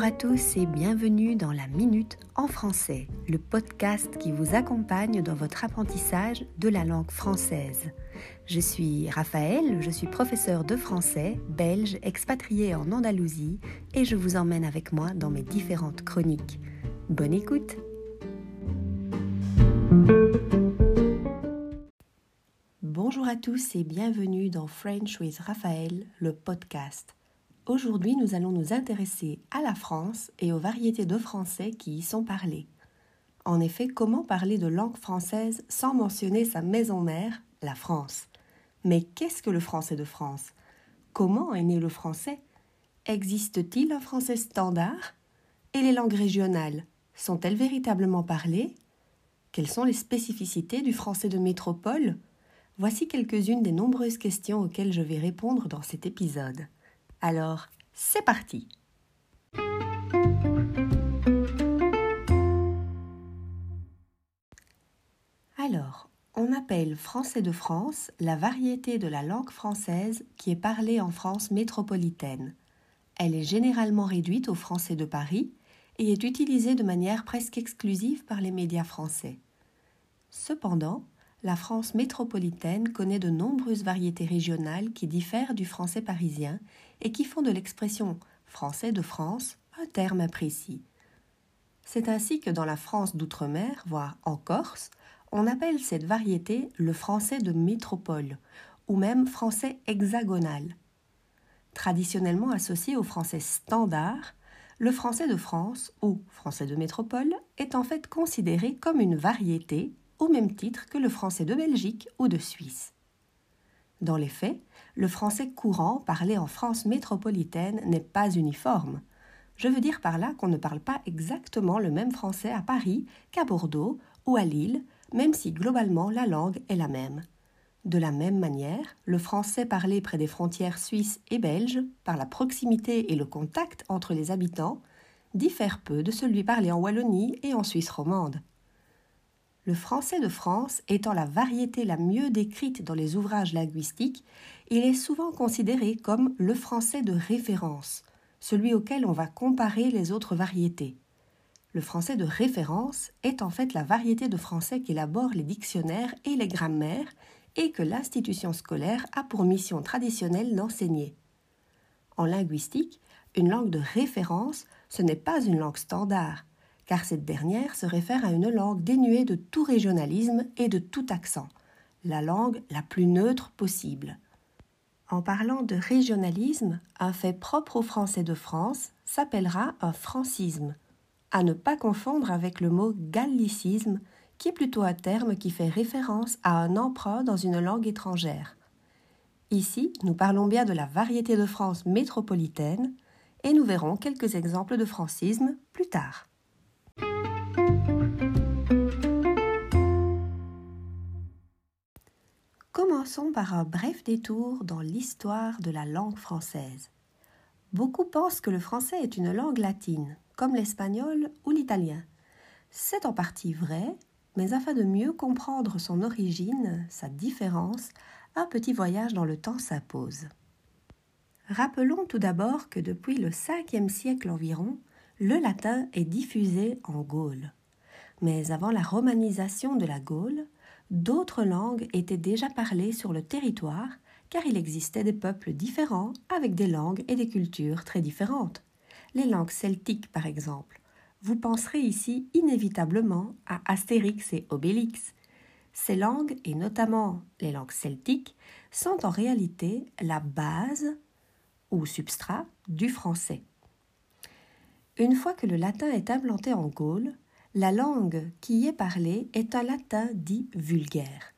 Bonjour à tous et bienvenue dans la Minute en français, le podcast qui vous accompagne dans votre apprentissage de la langue française. Je suis Raphaël, je suis professeur de français, belge, expatrié en Andalousie et je vous emmène avec moi dans mes différentes chroniques. Bonne écoute Bonjour à tous et bienvenue dans French with Raphaël, le podcast. Aujourd'hui, nous allons nous intéresser à la France et aux variétés de français qui y sont parlées. En effet, comment parler de langue française sans mentionner sa maison mère, la France? Mais qu'est-ce que le français de France? Comment est né le français? Existe-t-il un français standard? Et les langues régionales sont-elles véritablement parlées? Quelles sont les spécificités du français de métropole? Voici quelques-unes des nombreuses questions auxquelles je vais répondre dans cet épisode. Alors, c'est parti Alors, on appelle français de France la variété de la langue française qui est parlée en France métropolitaine. Elle est généralement réduite au français de Paris et est utilisée de manière presque exclusive par les médias français. Cependant, la France métropolitaine connaît de nombreuses variétés régionales qui diffèrent du français parisien et qui font de l'expression français de France un terme imprécis. C'est ainsi que dans la France d'outre-mer, voire en Corse, on appelle cette variété le français de métropole ou même français hexagonal. Traditionnellement associé au français standard, le français de France ou français de métropole est en fait considéré comme une variété au même titre que le français de Belgique ou de Suisse. Dans les faits, le français courant parlé en France métropolitaine n'est pas uniforme. Je veux dire par là qu'on ne parle pas exactement le même français à Paris qu'à Bordeaux ou à Lille, même si globalement la langue est la même. De la même manière, le français parlé près des frontières suisses et belges, par la proximité et le contact entre les habitants, diffère peu de celui parlé en Wallonie et en Suisse romande. Le français de France étant la variété la mieux décrite dans les ouvrages linguistiques, il est souvent considéré comme le français de référence, celui auquel on va comparer les autres variétés. Le français de référence est en fait la variété de français qu'élaborent les dictionnaires et les grammaires et que l'institution scolaire a pour mission traditionnelle d'enseigner. En linguistique, une langue de référence, ce n'est pas une langue standard, car cette dernière se réfère à une langue dénuée de tout régionalisme et de tout accent, la langue la plus neutre possible. En parlant de régionalisme, un fait propre au français de France s'appellera un francisme, à ne pas confondre avec le mot gallicisme, qui est plutôt un terme qui fait référence à un emprunt dans une langue étrangère. Ici, nous parlons bien de la variété de France métropolitaine, et nous verrons quelques exemples de francisme plus tard. Commençons par un bref détour dans l'histoire de la langue française. Beaucoup pensent que le français est une langue latine, comme l'espagnol ou l'italien. C'est en partie vrai, mais afin de mieux comprendre son origine, sa différence, un petit voyage dans le temps s'impose. Rappelons tout d'abord que depuis le 5e siècle environ, le latin est diffusé en Gaule. Mais avant la romanisation de la Gaule, d'autres langues étaient déjà parlées sur le territoire car il existait des peuples différents avec des langues et des cultures très différentes. Les langues celtiques, par exemple. Vous penserez ici inévitablement à Astérix et Obélix. Ces langues, et notamment les langues celtiques, sont en réalité la base ou substrat du français. Une fois que le latin est implanté en Gaule, la langue qui y est parlée est un latin dit vulgaire.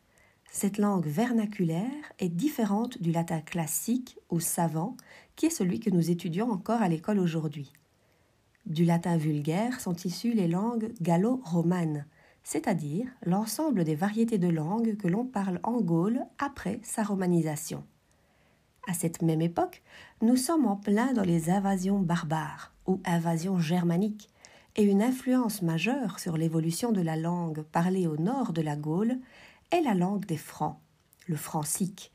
Cette langue vernaculaire est différente du latin classique ou savant, qui est celui que nous étudions encore à l'école aujourd'hui. Du latin vulgaire sont issues les langues gallo-romanes, c'est-à-dire l'ensemble des variétés de langues que l'on parle en Gaule après sa romanisation. À cette même époque, nous sommes en plein dans les invasions barbares ou invasion germanique, et une influence majeure sur l'évolution de la langue parlée au nord de la Gaule est la langue des Francs, le francique,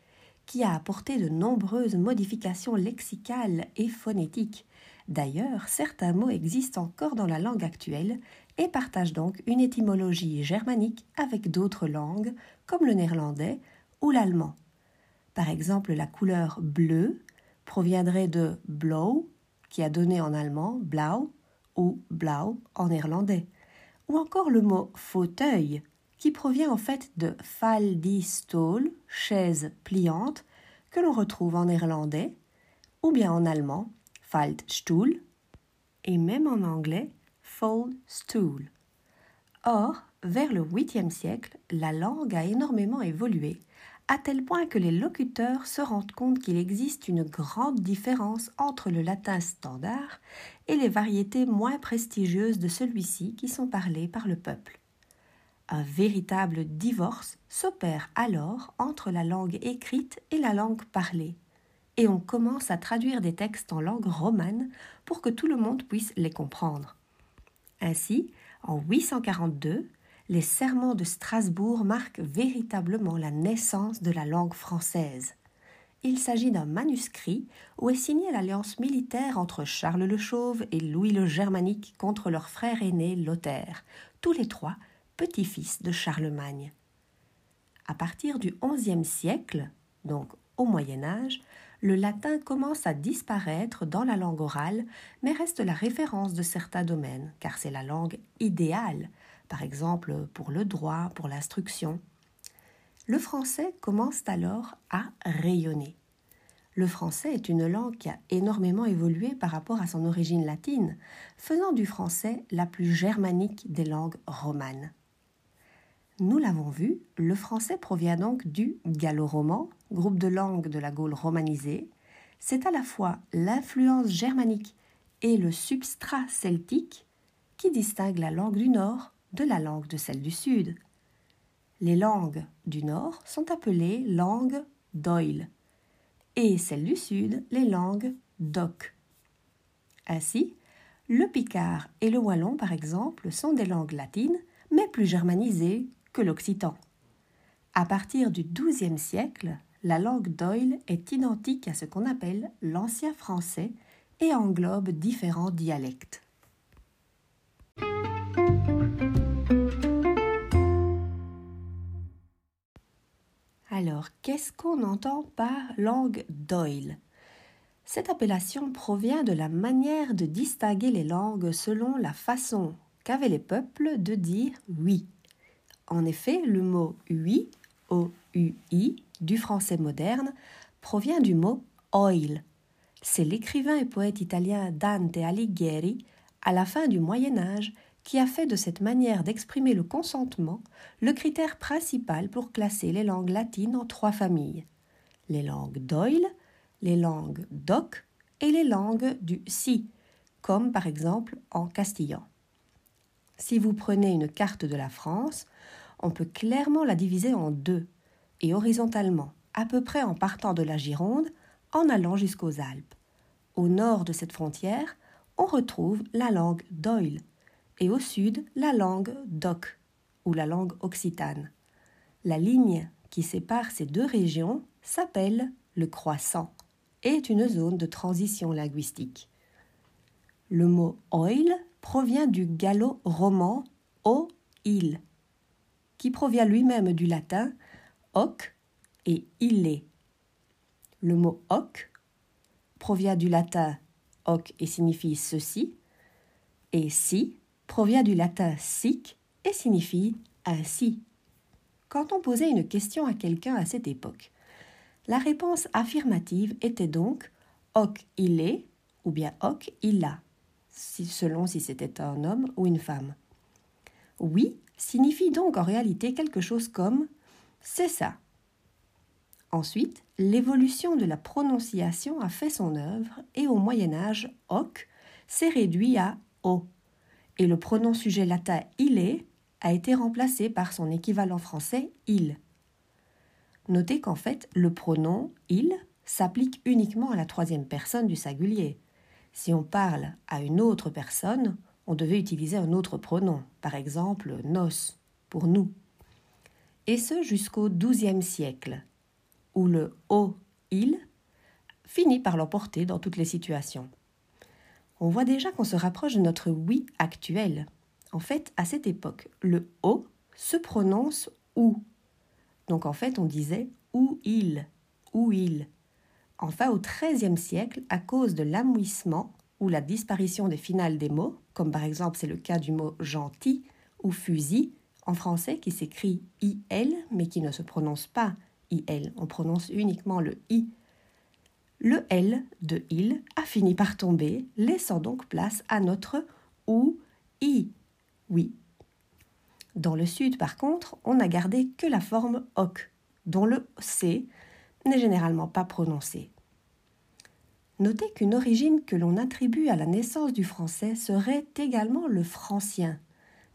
qui a apporté de nombreuses modifications lexicales et phonétiques, D'ailleurs, certains mots existent encore dans la langue actuelle et partagent donc une étymologie germanique avec d'autres langues comme le néerlandais ou l'allemand. Par exemple, la couleur bleue proviendrait de blau, qui a donné en allemand blau ou blau en néerlandais, ou encore le mot fauteuil, qui provient en fait de stol, chaise pliante, que l'on retrouve en néerlandais, ou bien en allemand Faldstuhl, et même en anglais Foldstool. Or, vers le 8e siècle, la langue a énormément évolué, à tel point que les locuteurs se rendent compte qu'il existe une grande différence entre le latin standard et les variétés moins prestigieuses de celui-ci qui sont parlées par le peuple. Un véritable divorce s'opère alors entre la langue écrite et la langue parlée, et on commence à traduire des textes en langue romane pour que tout le monde puisse les comprendre. Ainsi, en 842, les serments de Strasbourg marquent véritablement la naissance de la langue française. Il s'agit d'un manuscrit où est signée l'alliance militaire entre Charles le Chauve et Louis le Germanique contre leur frère aîné Lothaire, tous les trois petits-fils de Charlemagne. À partir du XIe siècle, donc au Moyen Âge, le latin commence à disparaître dans la langue orale, mais reste la référence de certains domaines, car c'est la langue idéale, par exemple pour le droit, pour l'instruction. Le français commence alors à rayonner. Le français est une langue qui a énormément évolué par rapport à son origine latine, faisant du français la plus germanique des langues romanes. Nous l'avons vu, le français provient donc du gallo-roman, groupe de langues de la Gaule romanisée. C'est à la fois l'influence germanique et le substrat celtique qui distinguent la langue du Nord de la langue de celle du Sud. Les langues du Nord sont appelées langues d'Oil et celles du Sud les langues d'Oc. Ainsi, le picard et le wallon, par exemple, sont des langues latines, mais plus germanisées que l'occitan. À partir du XIIe siècle, la langue d'Oil est identique à ce qu'on appelle l'ancien français et englobe différents dialectes. Alors, qu'est-ce qu'on entend par langue d'Oil Cette appellation provient de la manière de distinguer les langues selon la façon qu'avaient les peuples de dire oui. En effet, le mot oui, O-U-I, du français moderne, provient du mot oil. C'est l'écrivain et poète italien Dante Alighieri, à la fin du Moyen Âge, qui a fait de cette manière d'exprimer le consentement le critère principal pour classer les langues latines en trois familles les langues d'oil, les langues d'oc et les langues du si, comme par exemple en castillan. Si vous prenez une carte de la France, on peut clairement la diviser en deux, et horizontalement, à peu près en partant de la Gironde, en allant jusqu'aux Alpes. Au nord de cette frontière, on retrouve la langue d'oil, et au sud la langue d'oc ou la langue occitane. La ligne qui sépare ces deux régions s'appelle le croissant et est une zone de transition linguistique. Le mot oil provient du gallo-roman o il, qui provient lui-même du latin hoc et ille. Le mot hoc provient du latin hoc et signifie ceci, et si provient du latin sic et signifie ainsi. Quand on posait une question à quelqu'un à cette époque, la réponse affirmative était donc hoc il ou bien hoc illa, selon si c'était un homme ou une femme. Oui signifie donc en réalité quelque chose comme c'est ça. Ensuite, l'évolution de la prononciation a fait son œuvre et au Moyen Âge, hoc s'est réduit à o et le pronom sujet latin il est a été remplacé par son équivalent français il. Notez qu'en fait, le pronom il s'applique uniquement à la troisième personne du singulier. Si on parle à une autre personne, on devait utiliser un autre pronom, par exemple nos, pour nous. Et ce jusqu'au XIIe siècle, où le o, il finit par l'emporter dans toutes les situations. On voit déjà qu'on se rapproche de notre oui actuel. En fait, à cette époque, le O se prononce OU. Donc en fait, on disait ou il, ou il. Enfin, au XIIIe siècle, à cause de l'amouissement ou la disparition des finales des mots, comme par exemple c'est le cas du mot gentil ou fusil en français qui s'écrit IL mais qui ne se prononce pas IL, on prononce uniquement le I. Le L de il a fini par tomber, laissant donc place à notre ou I. Oui. Dans le sud, par contre, on n'a gardé que la forme OC, dont le C n'est généralement pas prononcé. Notez qu'une origine que l'on attribue à la naissance du français serait également le francien,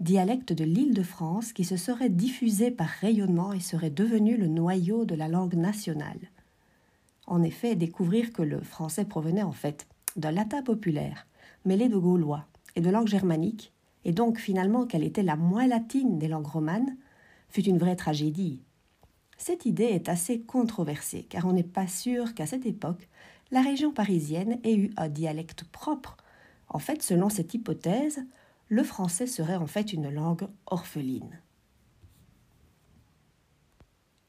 dialecte de l'île de France qui se serait diffusé par rayonnement et serait devenu le noyau de la langue nationale. En effet, découvrir que le français provenait en fait d'un latin populaire, mêlé de gaulois et de langue germanique, et donc finalement qu'elle était la moins latine des langues romanes, fut une vraie tragédie. Cette idée est assez controversée, car on n'est pas sûr qu'à cette époque, la région parisienne ait eu un dialecte propre. En fait, selon cette hypothèse, le français serait en fait une langue orpheline.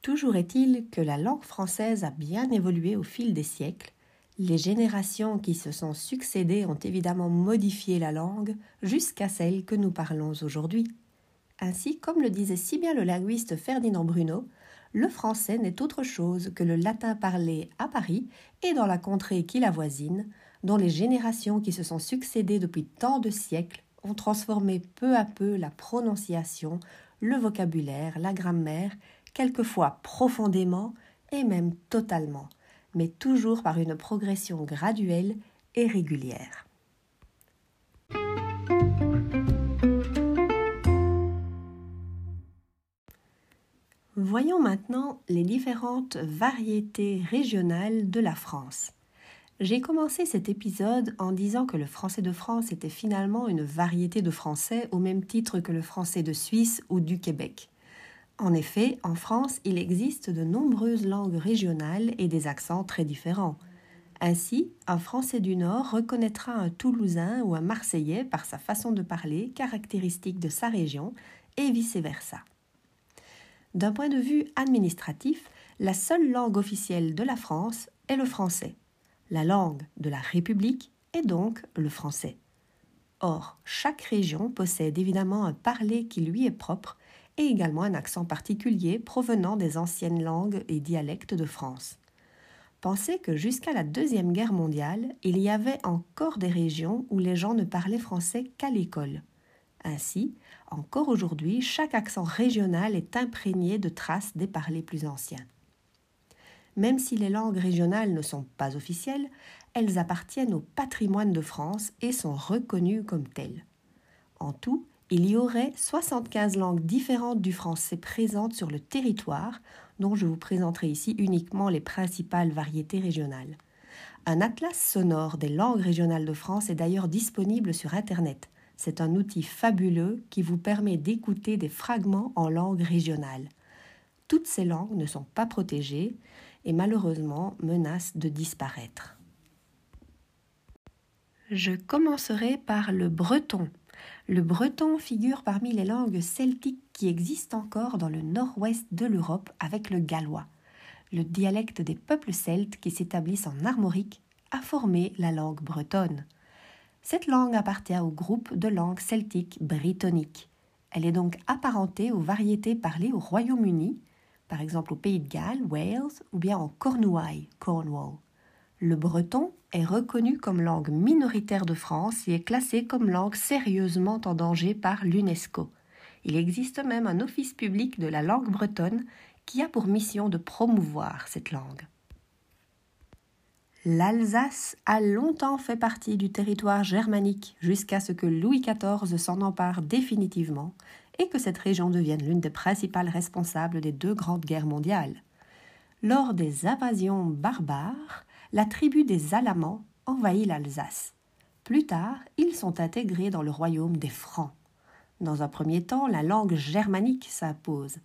Toujours est-il que la langue française a bien évolué au fil des siècles. Les générations qui se sont succédées ont évidemment modifié la langue jusqu'à celle que nous parlons aujourd'hui. Ainsi, comme le disait si bien le linguiste Ferdinand Bruno, le français n'est autre chose que le latin parlé à Paris et dans la contrée qui l'avoisine, dont les générations qui se sont succédées depuis tant de siècles ont transformé peu à peu la prononciation, le vocabulaire, la grammaire, quelquefois profondément et même totalement, mais toujours par une progression graduelle et régulière. Voyons maintenant les différentes variétés régionales de la France. J'ai commencé cet épisode en disant que le français de France était finalement une variété de français au même titre que le français de Suisse ou du Québec. En effet, en France, il existe de nombreuses langues régionales et des accents très différents. Ainsi, un Français du Nord reconnaîtra un Toulousain ou un Marseillais par sa façon de parler caractéristique de sa région et vice-versa. D'un point de vue administratif, la seule langue officielle de la France est le français. La langue de la République est donc le français. Or, chaque région possède évidemment un parler qui lui est propre et également un accent particulier provenant des anciennes langues et dialectes de France. Pensez que jusqu'à la Deuxième Guerre mondiale, il y avait encore des régions où les gens ne parlaient français qu'à l'école. Ainsi, encore aujourd'hui, chaque accent régional est imprégné de traces des parlers plus anciens. Même si les langues régionales ne sont pas officielles, elles appartiennent au patrimoine de France et sont reconnues comme telles. En tout, il y aurait 75 langues différentes du français présentes sur le territoire, dont je vous présenterai ici uniquement les principales variétés régionales. Un atlas sonore des langues régionales de France est d'ailleurs disponible sur Internet. C'est un outil fabuleux qui vous permet d'écouter des fragments en langue régionale. Toutes ces langues ne sont pas protégées et malheureusement menacent de disparaître. Je commencerai par le breton. Le breton figure parmi les langues celtiques qui existent encore dans le nord-ouest de l'Europe avec le gallois. Le dialecte des peuples celtes qui s'établissent en Armorique a formé la langue bretonne. Cette langue appartient au groupe de langues celtiques britanniques. Elle est donc apparentée aux variétés parlées au Royaume-Uni, par exemple au Pays de Galles, Wales, ou bien en Cornouailles, Cornwall. Le breton est reconnu comme langue minoritaire de France et est classé comme langue sérieusement en danger par l'UNESCO. Il existe même un office public de la langue bretonne qui a pour mission de promouvoir cette langue. L'Alsace a longtemps fait partie du territoire germanique jusqu'à ce que Louis XIV s'en empare définitivement et que cette région devienne l'une des principales responsables des deux grandes guerres mondiales. Lors des invasions barbares, la tribu des Alamans envahit l'Alsace. Plus tard, ils sont intégrés dans le royaume des Francs. Dans un premier temps, la langue germanique s'impose.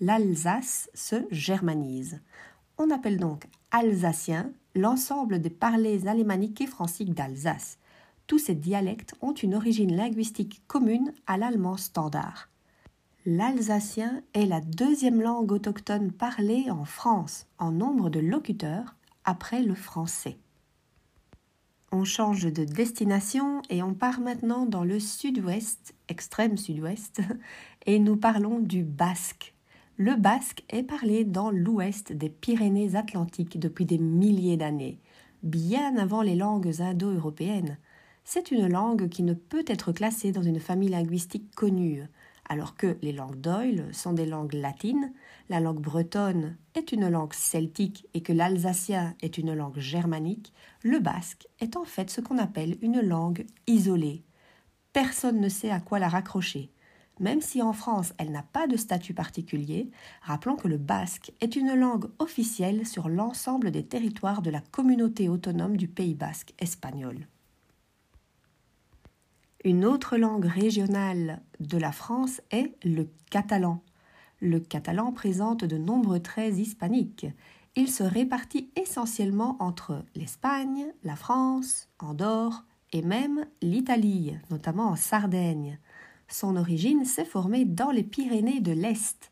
L'Alsace se germanise. On appelle donc alsacien l'ensemble des parlers alémaniques et franciques d'Alsace. tous ces dialectes ont une origine linguistique commune à l'allemand standard. L'alsacien est la deuxième langue autochtone parlée en France en nombre de locuteurs après le français. On change de destination et on part maintenant dans le sud-ouest, extrême sud-ouest, et nous parlons du basque. Le basque est parlé dans l'ouest des Pyrénées-Atlantiques depuis des milliers d'années, bien avant les langues indo-européennes. C'est une langue qui ne peut être classée dans une famille linguistique connue, alors que les langues d'Oil sont des langues latines, la langue bretonne est une langue celtique et que l'alsacien est une langue germanique, le basque est en fait ce qu'on appelle une langue isolée. Personne ne sait à quoi la raccrocher. Même si en France elle n'a pas de statut particulier, rappelons que le basque est une langue officielle sur l'ensemble des territoires de la communauté autonome du Pays basque espagnol. Une autre langue régionale de la France est le catalan. Le catalan présente de nombreux traits hispaniques. Il se répartit essentiellement entre l'Espagne, la France, Andorre et même l'Italie, notamment en Sardaigne. Son origine s'est formée dans les Pyrénées de l'Est.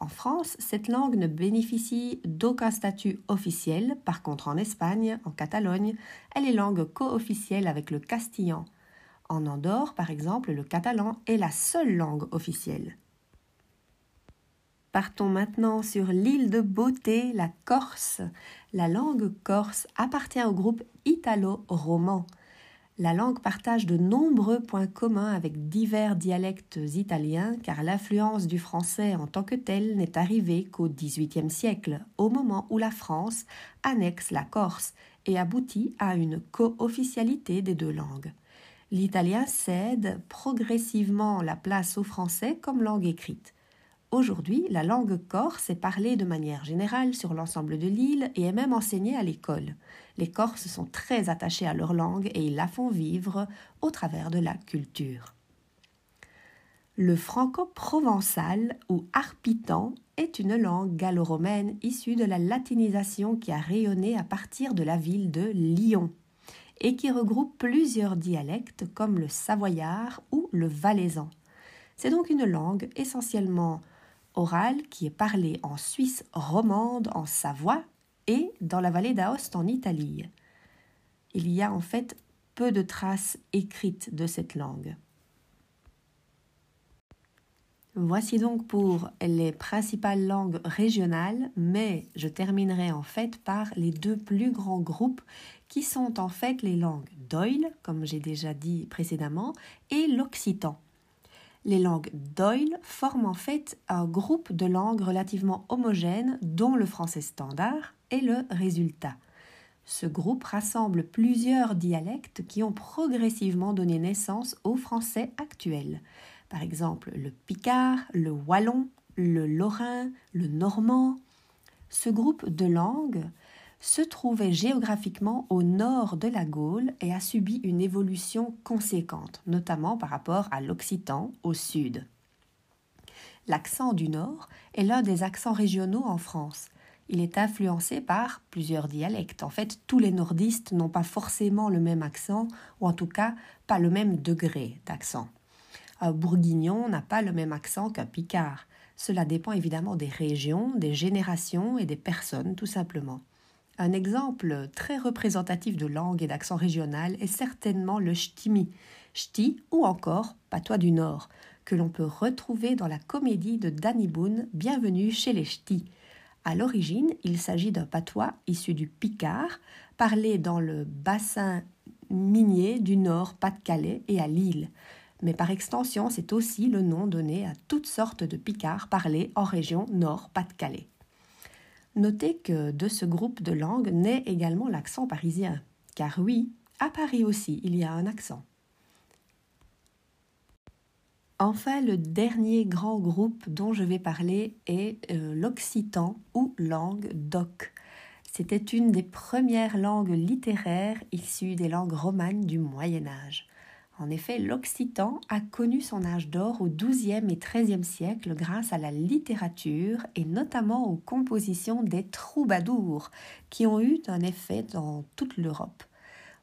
En France, cette langue ne bénéficie d'aucun statut officiel. Par contre, en Espagne, en Catalogne, elle est langue co-officielle avec le castillan. En Andorre, par exemple, le catalan est la seule langue officielle. Partons maintenant sur l'île de beauté, la Corse. La langue corse appartient au groupe italo-roman. La langue partage de nombreux points communs avec divers dialectes italiens car l'influence du français en tant que tel n'est arrivée qu'au XVIIIe siècle, au moment où la France annexe la Corse et aboutit à une co-officialité des deux langues l'italien cède progressivement la place au français comme langue écrite. Aujourd'hui, la langue corse est parlée de manière générale sur l'ensemble de l'île et est même enseignée à l'école. Les Corses sont très attachés à leur langue et ils la font vivre au travers de la culture. Le franco-provençal ou arpitan est une langue gallo-romaine issue de la latinisation qui a rayonné à partir de la ville de Lyon et qui regroupe plusieurs dialectes comme le savoyard ou le valaisan. C'est donc une langue essentiellement orale qui est parlée en Suisse romande, en Savoie et dans la vallée d'Aoste en Italie. Il y a en fait peu de traces écrites de cette langue. Voici donc pour les principales langues régionales, mais je terminerai en fait par les deux plus grands groupes qui sont en fait les langues d'Oil, comme j'ai déjà dit précédemment, et l'occitan. Les langues d'Oil forment en fait un groupe de langues relativement homogènes dont le français standard est le résultat. Ce groupe rassemble plusieurs dialectes qui ont progressivement donné naissance au français actuel par exemple le picard, le wallon, le lorrain, le normand. Ce groupe de langues se trouvait géographiquement au nord de la Gaule et a subi une évolution conséquente, notamment par rapport à l'occitan au sud. L'accent du nord est l'un des accents régionaux en France. Il est influencé par plusieurs dialectes. En fait, tous les nordistes n'ont pas forcément le même accent, ou en tout cas pas le même degré d'accent. Un bourguignon n'a pas le même accent qu'un picard. Cela dépend évidemment des régions, des générations et des personnes, tout simplement. Un exemple très représentatif de langue et d'accent régional est certainement le ch'timi, ch'ti ou encore patois du Nord, que l'on peut retrouver dans la comédie de Danny Boone Bienvenue chez les ch'tis. À l'origine, il s'agit d'un patois issu du picard, parlé dans le bassin minier du Nord, Pas-de-Calais et à Lille mais par extension, c'est aussi le nom donné à toutes sortes de picards parlés en région Nord-Pas-de-Calais. Notez que de ce groupe de langues naît également l'accent parisien, car oui, à Paris aussi, il y a un accent. Enfin, le dernier grand groupe dont je vais parler est euh, l'occitan ou langue d'oc. C'était une des premières langues littéraires issues des langues romanes du Moyen Âge. En effet, l'occitan a connu son âge d'or au XIIe et XIIIe siècle grâce à la littérature et notamment aux compositions des troubadours qui ont eu un effet dans toute l'Europe.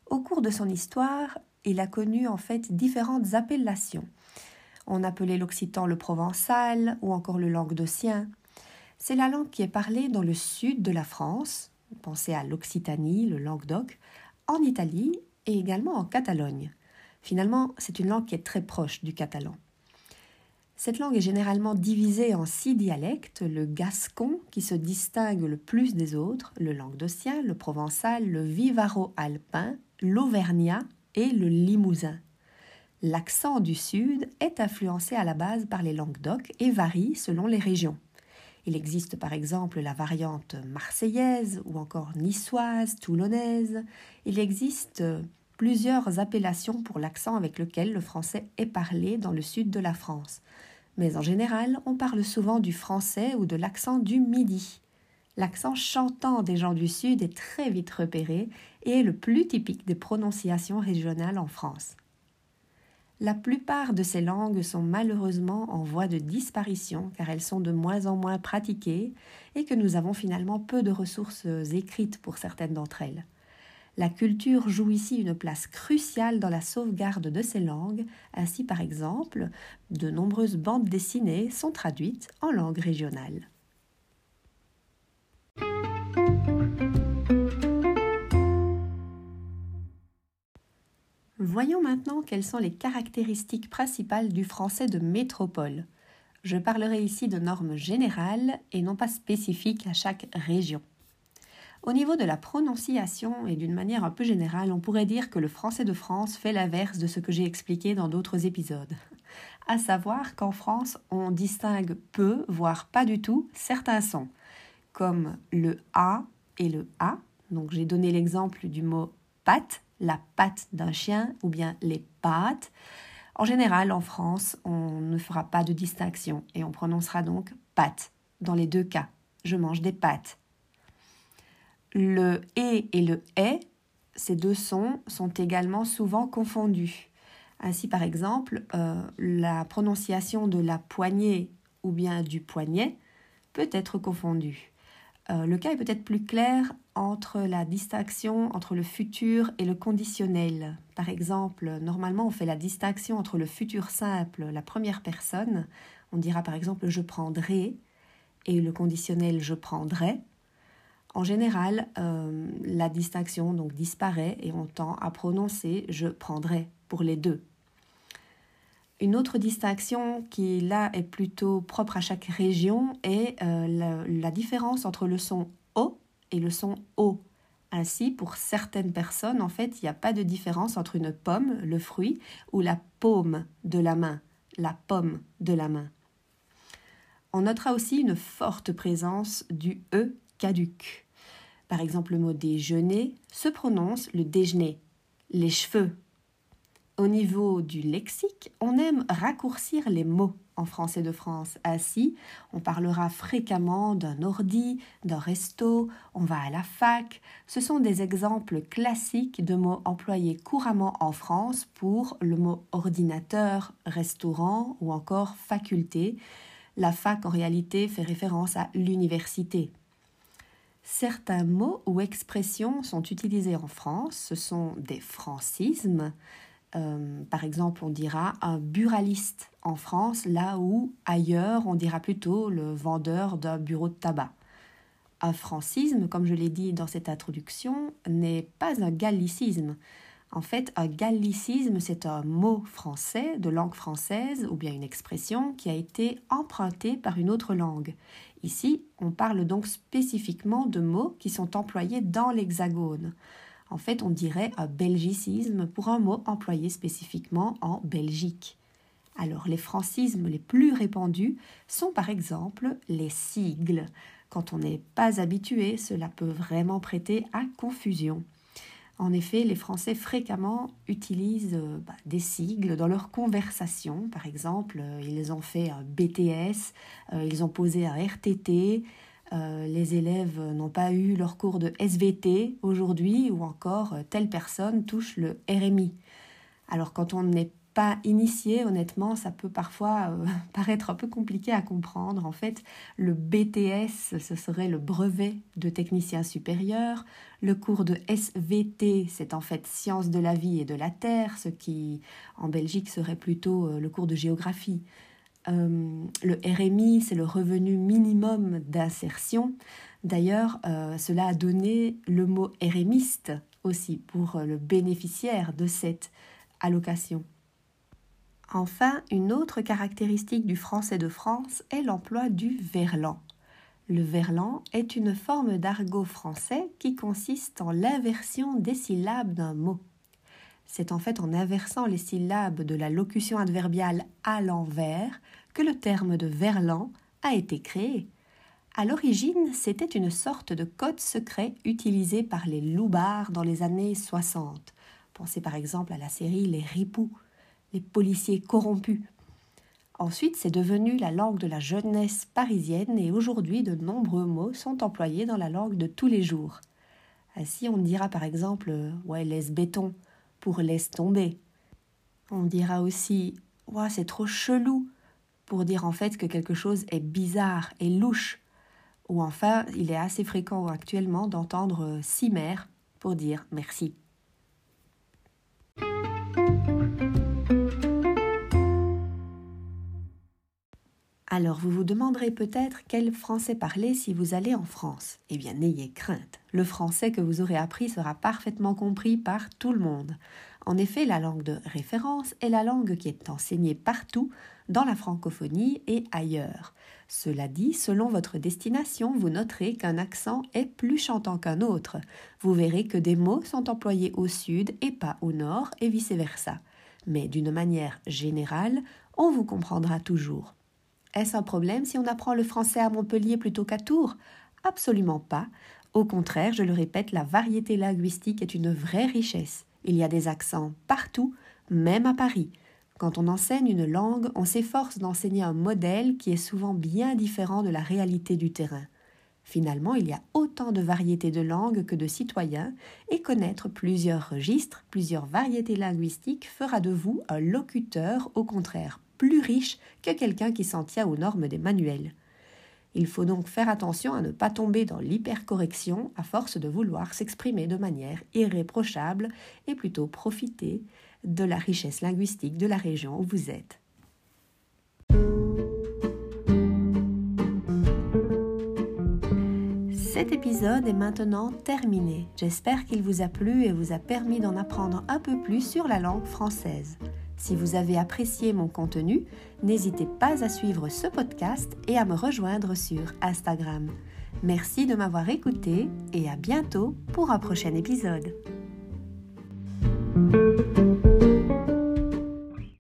Au cours de son histoire, il a connu en fait différentes appellations. On appelait l'occitan le provençal ou encore le languedocien. C'est la langue qui est parlée dans le sud de la France, pensez à l'Occitanie, le Languedoc, en Italie et également en Catalogne. Finalement, c'est une langue qui est très proche du catalan. Cette langue est généralement divisée en six dialectes, le gascon qui se distingue le plus des autres, le languedocien, le provençal, le vivaro-alpin, l'auvergnat et le limousin. L'accent du sud est influencé à la base par les langues d'oc et varie selon les régions. Il existe par exemple la variante marseillaise ou encore niçoise, toulonnaise. Il existe plusieurs appellations pour l'accent avec lequel le français est parlé dans le sud de la France. Mais en général, on parle souvent du français ou de l'accent du midi. L'accent chantant des gens du sud est très vite repéré et est le plus typique des prononciations régionales en France. La plupart de ces langues sont malheureusement en voie de disparition car elles sont de moins en moins pratiquées et que nous avons finalement peu de ressources écrites pour certaines d'entre elles. La culture joue ici une place cruciale dans la sauvegarde de ces langues. Ainsi, par exemple, de nombreuses bandes dessinées sont traduites en langue régionale. Voyons maintenant quelles sont les caractéristiques principales du français de métropole. Je parlerai ici de normes générales et non pas spécifiques à chaque région. Au niveau de la prononciation et d'une manière un peu générale, on pourrait dire que le français de France fait l'inverse de ce que j'ai expliqué dans d'autres épisodes. À savoir qu'en France, on distingue peu, voire pas du tout, certains sons, comme le A et le A. Donc j'ai donné l'exemple du mot patte, la patte d'un chien, ou bien les pattes. En général, en France, on ne fera pas de distinction et on prononcera donc patte dans les deux cas. Je mange des pâtes le et et le est, ces deux sons sont également souvent confondus. Ainsi, par exemple, euh, la prononciation de la poignée ou bien du poignet peut être confondue. Euh, le cas est peut-être plus clair entre la distinction entre le futur et le conditionnel. Par exemple, normalement, on fait la distinction entre le futur simple, la première personne. On dira par exemple je prendrai et le conditionnel je prendrai. En général, euh, la distinction donc disparaît et on tend à prononcer je prendrai pour les deux. Une autre distinction qui là est plutôt propre à chaque région est euh, la, différence entre le son O et le son O. Ainsi, pour certaines personnes, en fait, il n'y a pas de différence entre une pomme, le fruit, ou la paume de la main, la pomme de la main. On notera aussi une forte présence du E caduc. Par exemple, le mot déjeuner se prononce le déjeuner, les cheveux. Au niveau du lexique, on aime raccourcir les mots en français de France. Ainsi, on parlera fréquemment d'un ordi, d'un resto, on va à la fac. Ce sont des exemples classiques de mots employés couramment en France pour le mot ordinateur, restaurant ou encore faculté. La fac en réalité fait référence à l'université. Certains mots ou expressions sont utilisés en France, ce sont des francismes. Euh, par exemple, on dira un buraliste en France, là où ailleurs on dira plutôt le vendeur d'un bureau de tabac. Un francisme, comme je l'ai dit dans cette introduction, n'est pas un gallicisme. En fait, un gallicisme, c'est un mot français de langue française ou bien une expression qui a été empruntée par une autre langue. Ici, on parle donc spécifiquement de mots qui sont employés dans l'hexagone. En fait, on dirait un belgicisme pour un mot employé spécifiquement en Belgique. Alors, les francismes les plus répandus sont par exemple les sigles. Quand on n'est pas habitué, cela peut vraiment prêter à confusion. En effet, les Français fréquemment utilisent euh, bah, des sigles dans leur conversation. Par exemple, euh, ils ont fait un BTS, euh, ils ont posé un RTT, les élèves n'ont pas eu leur cours de SVT aujourd'hui, ou encore telle personne touche le RMI. Alors quand on n'est pas initié, honnêtement, ça peut parfois euh, paraître un peu compliqué à comprendre. En fait, le BTS, ce serait le brevet de technicien supérieur. Le cours de SVT, c'est en fait sciences de la vie et de la terre, ce qui en Belgique serait plutôt euh, le cours de géographie. Euh, le RMI, c'est le revenu minimum d'insertion. D'ailleurs, cela a donné le mot RMiste aussi pour le bénéficiaire de cette allocation. Enfin, une autre caractéristique du français de France est l'emploi du verlan. Le verlan est une forme d'argot français qui consiste en l'inversion des syllabes d'un mot. C'est en fait en inversant les syllabes de la locution adverbiale à l'envers que le terme de verlan a été créé. À l'origine, c'était une sorte de code secret utilisé par les loubards dans les années 60. Pensez par exemple à la série Les Ripoux les policiers corrompus. Ensuite, c'est devenu la langue de la jeunesse parisienne et aujourd'hui, de nombreux mots sont employés dans la langue de tous les jours. Ainsi, on dira par exemple Ouais, laisse béton pour laisse tomber. On dira aussi Ouais, c'est trop chelou pour dire en fait que quelque chose est bizarre et louche. Ou enfin, il est assez fréquent actuellement d'entendre cimer pour dire merci. Alors vous vous demanderez peut-être quel français parler si vous allez en France. Eh bien n'ayez crainte, le français que vous aurez appris sera parfaitement compris par tout le monde. En effet, la langue de référence est la langue qui est enseignée partout dans la francophonie et ailleurs. Cela dit, selon votre destination, vous noterez qu'un accent est plus chantant qu'un autre. Vous verrez que des mots sont employés au sud et pas au nord et vice-versa. Mais d'une manière générale, on vous comprendra toujours. Est-ce un problème si on apprend le français à Montpellier plutôt qu'à Tours? Absolument pas. Au contraire, je le répète, la variété linguistique est une vraie richesse. Il y a des accents partout, même à Paris. Quand on enseigne une langue, on s'efforce d'enseigner un modèle qui est souvent bien différent de la réalité du terrain. Finalement, il y a autant de variétés de langues que de citoyens, et connaître plusieurs registres, plusieurs variétés linguistiques fera de vous un locuteur, au contraire, plus riche que quelqu'un qui s'en tient aux normes des manuels. Il faut donc faire attention à ne pas tomber dans l'hypercorrection à force de vouloir s'exprimer de manière irréprochable et plutôt profiter de la richesse linguistique de la région où vous êtes. Cet épisode est maintenant terminé. J'espère qu'il vous a plu et vous a permis d'en apprendre un peu plus sur la langue française. Si vous avez apprécié mon contenu, n'hésitez pas à suivre ce podcast et à me rejoindre sur Instagram. Merci de m'avoir écouté et à bientôt pour un prochain épisode.